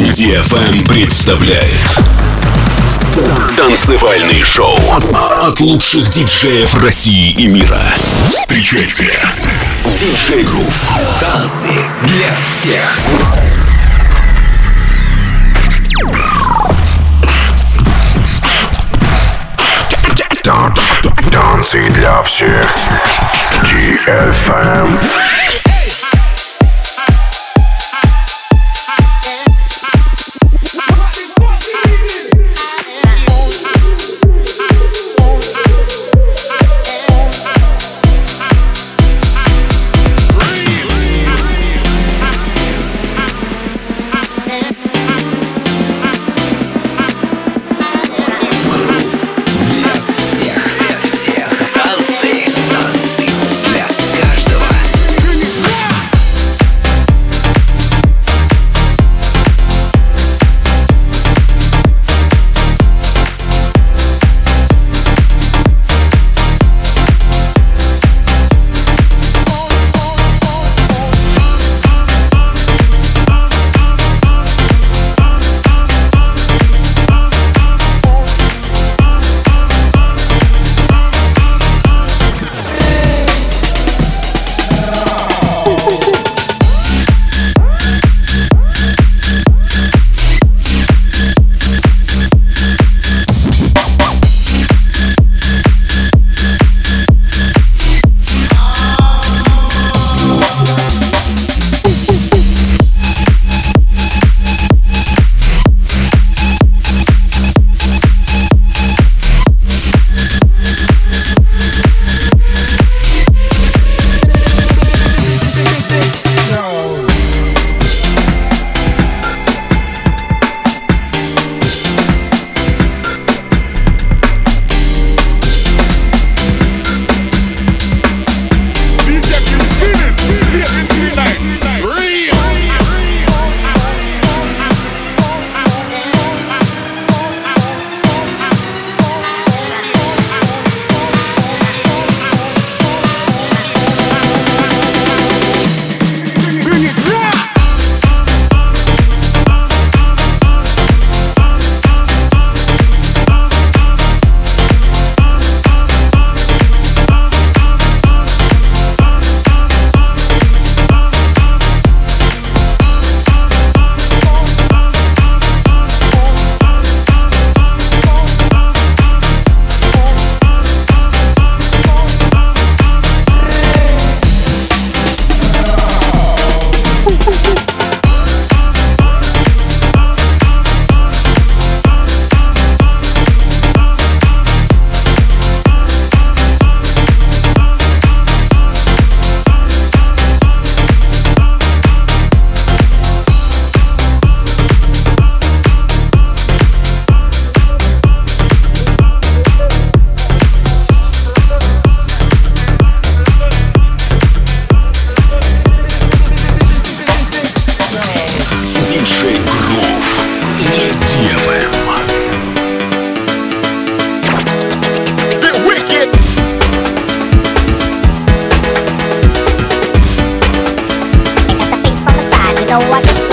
DFM представляет Танцевальный шоу от лучших диджеев России и мира. Встречайте Диджей Грув. Для всех. Танцы для всех. DFM. know what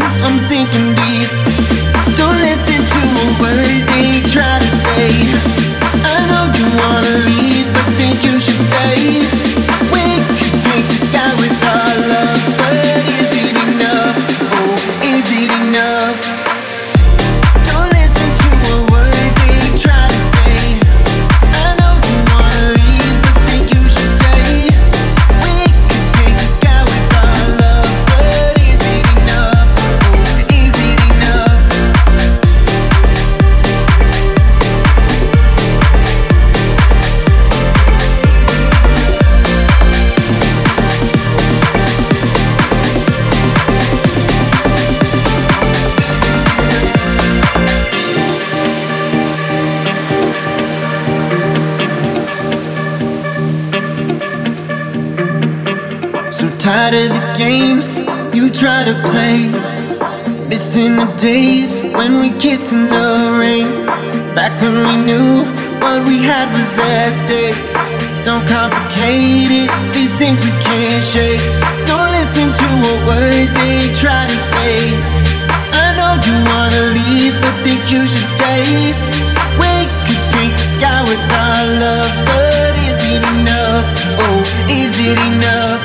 I'm sinking deep. Don't listen to a word days when we kissed in the rain. Back when we knew what we had was at. Don't complicate it, these things we can't shake. Don't listen to a word they try to say. I know you wanna leave, but think you should stay. We could paint the sky with our love, but is it enough? Oh, is it enough?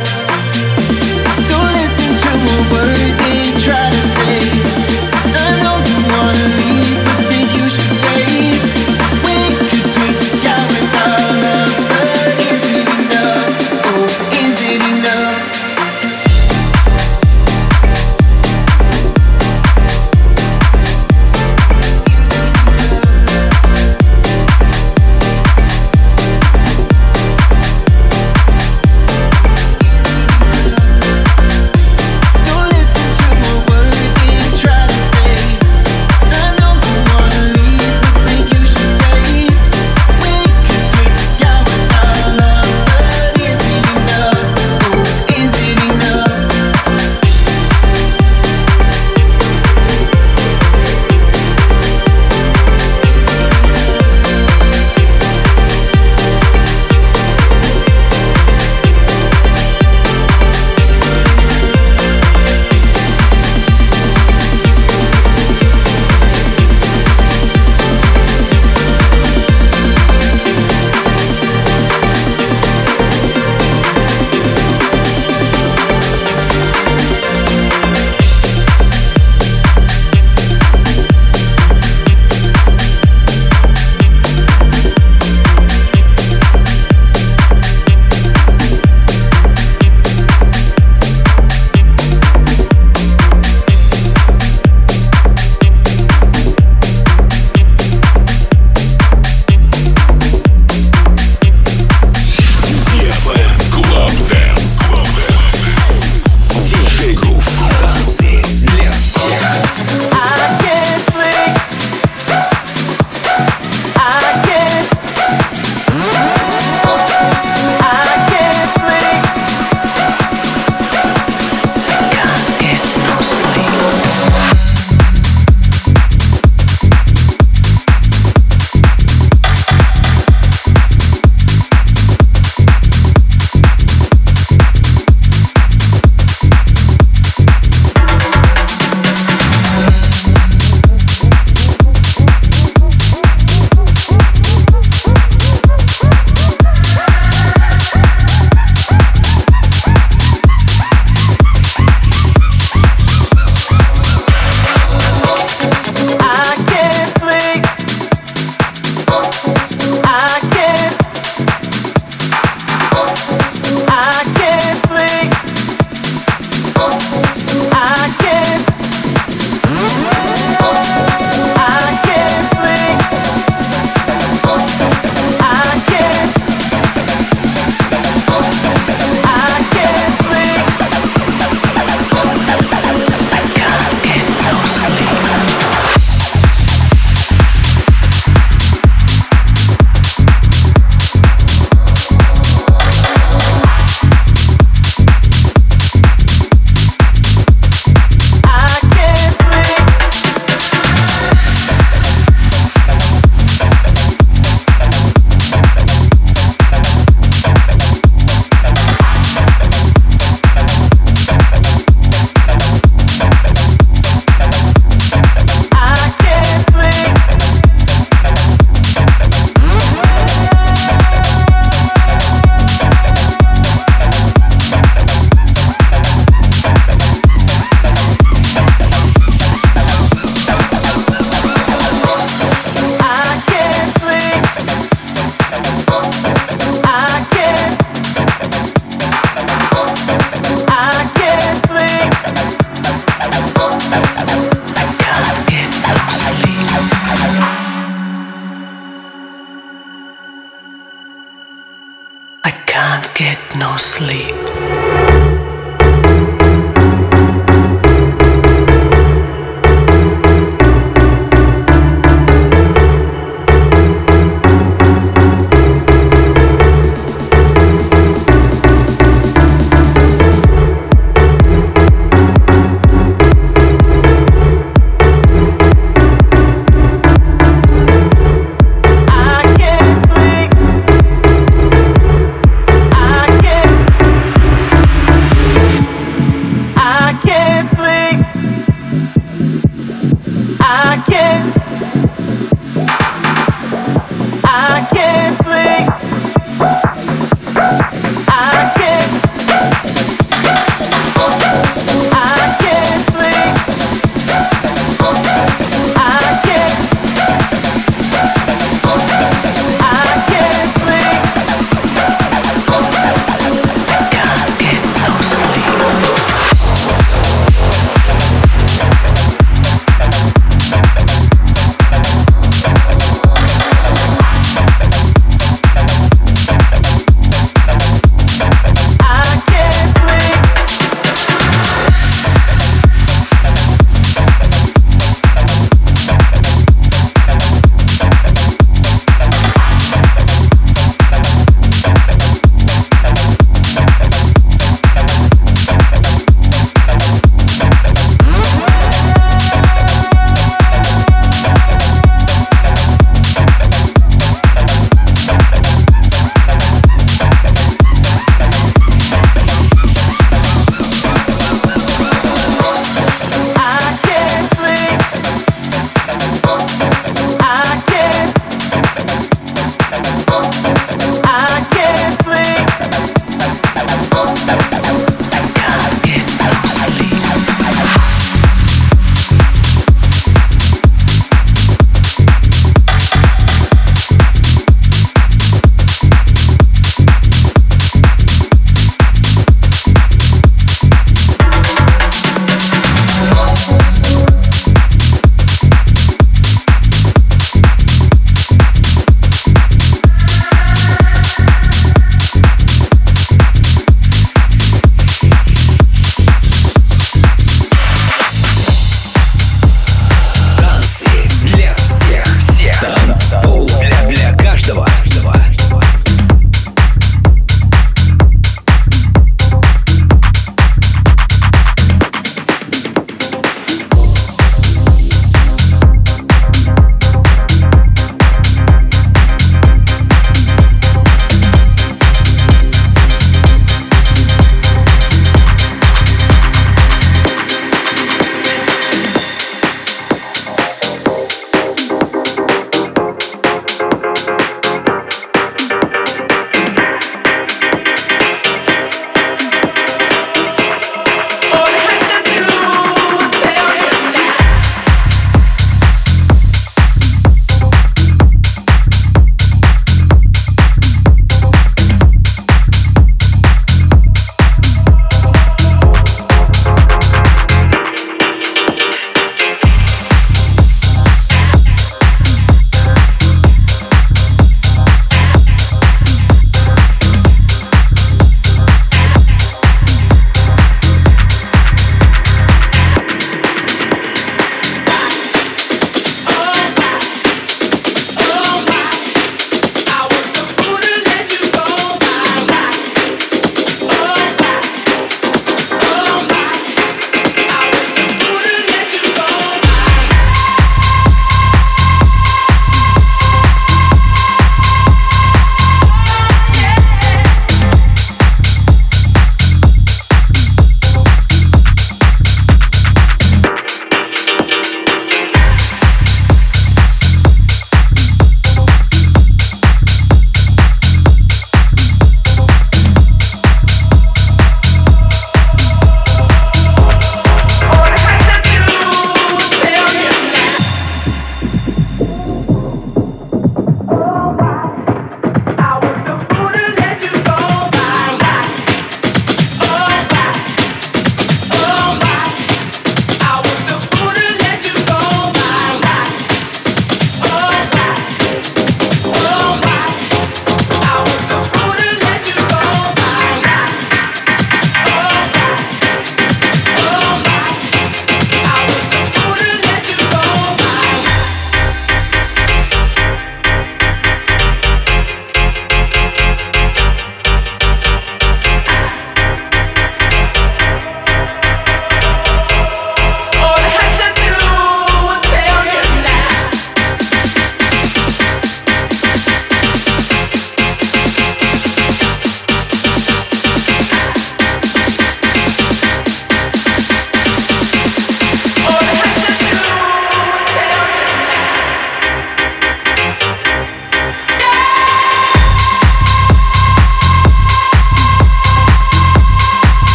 No sleep.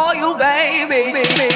For you, baby.